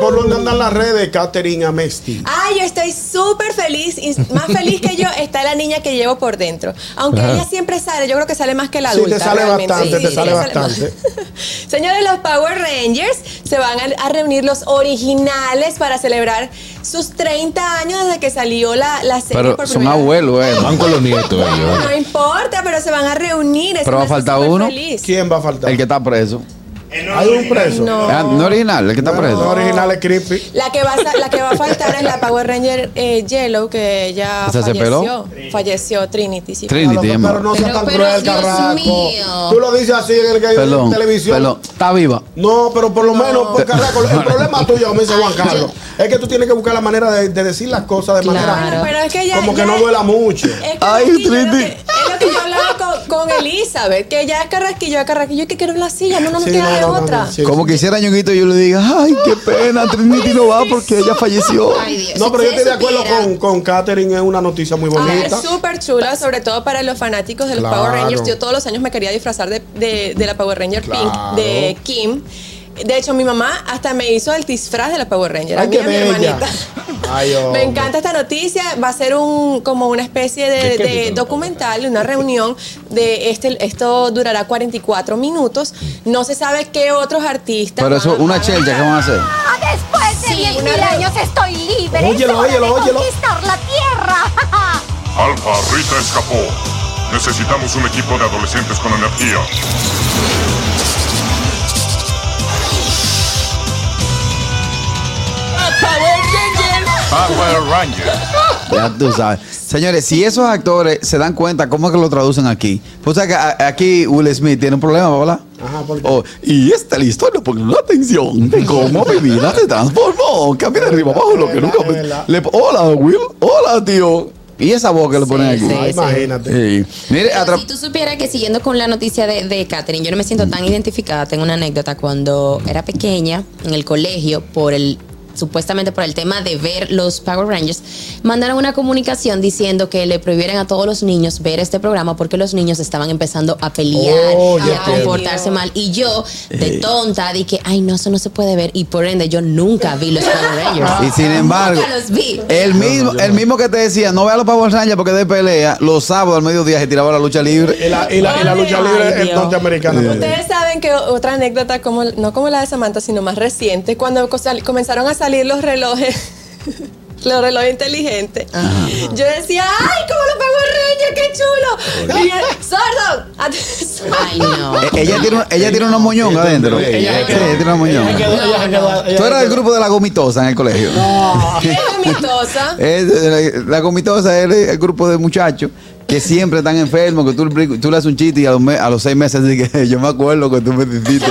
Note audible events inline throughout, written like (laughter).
¿Por dónde andan las redes? Catherine Amesti. Ay, yo estoy súper feliz y más feliz que yo está la niña que llevo por dentro. Aunque ella siempre sale, yo creo que sale más que la Sí, adulta. te sale realmente. bastante, te sale bastante. (laughs) Señores, los Power Rangers se van a, a reunir los originales para celebrar sus 30 años desde que salió la, la serie Pero por son abuelos, eh. Van con los nietos ellos. No importa, pero se van a reunir. Pero va a faltar uno. feliz. ¿Quién va a faltar? El que está preso. Hay un preso. No. Ah, No original, el que está preso. no original es creepy. La que, va a, la que va a faltar es la Power Ranger eh, Yellow, que ella ¿Esa se falleció. Falleció Trinity, sí. Trinity, Pero, pero no sea Pero- tan pero, cruel, carraco. mío. Tú lo dices así en, el, en Perdón, televisión. perdón. Está viva. No, pero por lo menos, por carraco, el problema (laughs) tuyo, como dice Juan Carlos, es que tú tienes que buscar la manera de, de decir las cosas de Claro. manera Pero es que ya. como que ya- no duela mucho. Es que Ay, Carrasquillo es lo Trini. que- Es lo que yo hablaba con, Elizabeth, que ya es carrasquillo, es carrasquillo, que quiero la silla, no, no me Sí, queda no, de no, no, otra. no, sí. Como quisiera Ñonguito yo le diga, ay, qué pena, Trinity no va porque ella falleció. Ay, Dios. No, pero Si yo estoy de acuerdo con, con Katherine, es una noticia muy bonita. es súper chula, sobre todo para los fanáticos de los Claro. Power Rangers. Yo todos los años me quería disfrazar de, de- de la Power Ranger Claro. Pink, de Kim. De hecho, mi mamá hasta me hizo el disfraz de la Power Ranger. a Ay, mí y qué a mi hermanita. Ay. (laughs) Me encanta esta noticia. Va a ser un como una especie de, ¿De de documental, una reunión de este. Esto durará 44 minutos. No se sabe qué otros artistas. Pero eso, a- una a chelcha, ¿qué van a hacer? Después de Sí, 10.000 una re- años estoy libre. Óyelo, óyelo, óyelo. conquistar la tierra. (laughs) Alfa, Rita escapó. Necesitamos un equipo de adolescentes con energía. Power Rangers. Ya tú sabes. Señores, si esos actores se dan cuenta, ¿cómo es que lo traducen aquí? Pues o sea que a- aquí Will Smith tiene un problema, ¿verdad? Ajá, ¿por qué? Oh, y esta es la historia, porque la atención de cómo mi vida se transformó. Cambia de arriba abajo lo que nunca. es verdad. le- hola, Will. Hola, tío. Y esa voz que le ponen aquí. sí. Imagínate. Sí. Mire, Pero atra- si tú supieras que siguiendo con la noticia de, de Catherine, yo no me siento tan identificada. Tengo una anécdota cuando era pequeña en el colegio por el supuestamente por el tema de ver los Power Rangers, mandaron una comunicación diciendo que le prohibieran a todos los niños ver este programa porque los niños estaban empezando a pelear Oh, y a comportarse mal. Y yo, de tonta, dije, ay, no, eso no se puede ver. Y por ende, yo nunca vi los Power Rangers. Y sin embargo, Nunca los vi. el mismo, el mismo que te decía, no vea los Power Rangers porque de pelea, los sábados al mediodía se tiraba la lucha libre. Y la, y la, y la lucha Ay, libre es norteamericana. Ustedes saben que otra anécdota, como, no como la de Samantha, sino más reciente, cuando comenzaron a salir los relojes, (laughs) los relojes inteligentes, yo decía, ¡ay, como los Power Rangers, qué chulo! Y yo, ¡Sordo! Ay, no. Eh, ella tiene, ella tiene una moñón adentro. Ella ella tiene moñón. Tú eras del grupo de la gomitosa en el colegio. ¿Qué es amistosa? (laughs) Es- la, la gomitosa es el, grupo de muchachos que siempre están enfermos, que tú, le- tú le haces un chiste y a los, me- a los seis meses que yo me acuerdo que tú me dijiste.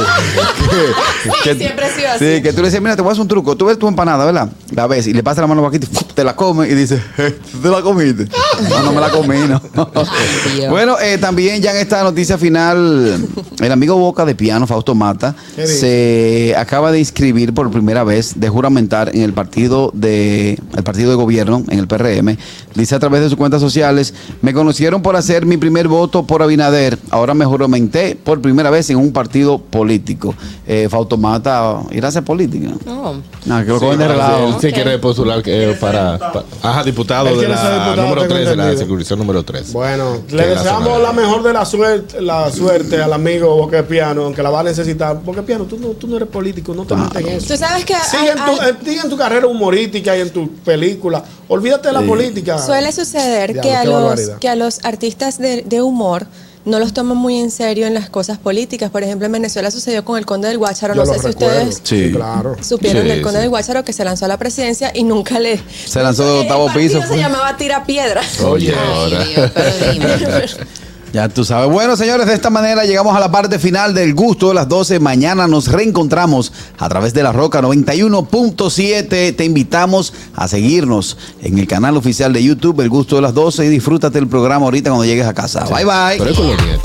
que, (laughs) siempre ha sido así. Sí, que tú le dices, mira, te voy a hacer un truco. Tú ves tu empanada, ¿verdad? La ves y le pasas la mano aquí, (laughs) te la comes y dices, "Eh, ¿tú te la comiste? No, no me la comí, no. Ay, bueno, eh, también ya en esta noticia final, el amigo Boca de Piano, Fausto Mata, se acaba de inscribir por primera vez, de juramentar en el partido de el partido de gobierno, en el PRM. Dice a través de sus cuentas sociales, me conocieron por hacer mi primer voto por Abinader, ahora me juramenté por primera vez en un partido político. Eh, Fausto Mata irá a hacer política. No. No, que lo Sí, cogen de él se quiere postular eh, para, ajá, diputado de la diputado, número tengo 3 de la circunscripción número 3. Bueno, le deseamos la mejor de la suerte, la suerte al amigo Boque Piano, aunque la va a necesitar. Boque Piano, tú no, tú no eres político, no te metas en eso. Tú sabes que Sigue en, hay- tu, sigue en tu carrera humorística y en tu película. Olvídate de la política. Suele suceder que, a los, que a los artistas de, de humor no los toman muy en serio en las cosas políticas. Por ejemplo, en Venezuela sucedió con el Conde del Guácharo. Yo no sé si recuerdo. ustedes Sí. claro. supieron Sí, del Conde sí. del Guácharo que se lanzó a la presidencia y nunca le... Se lanzó de octavo piso. Se fue. llamaba Tira Piedra. Oye, Ay, ahora. Dios, pero dime. (laughs) Ya tú sabes. Bueno, señores, de esta manera llegamos a la parte final del gusto de las 12. Mañana nos reencontramos a través de la Roca 91.7. Te invitamos a seguirnos en el canal oficial de YouTube, El Gusto de las 12, y disfrútate el programa ahorita cuando llegues a casa. Bye, bye. Pero es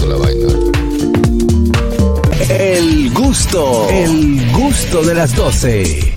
la vaina. gusto, el gusto de las 12.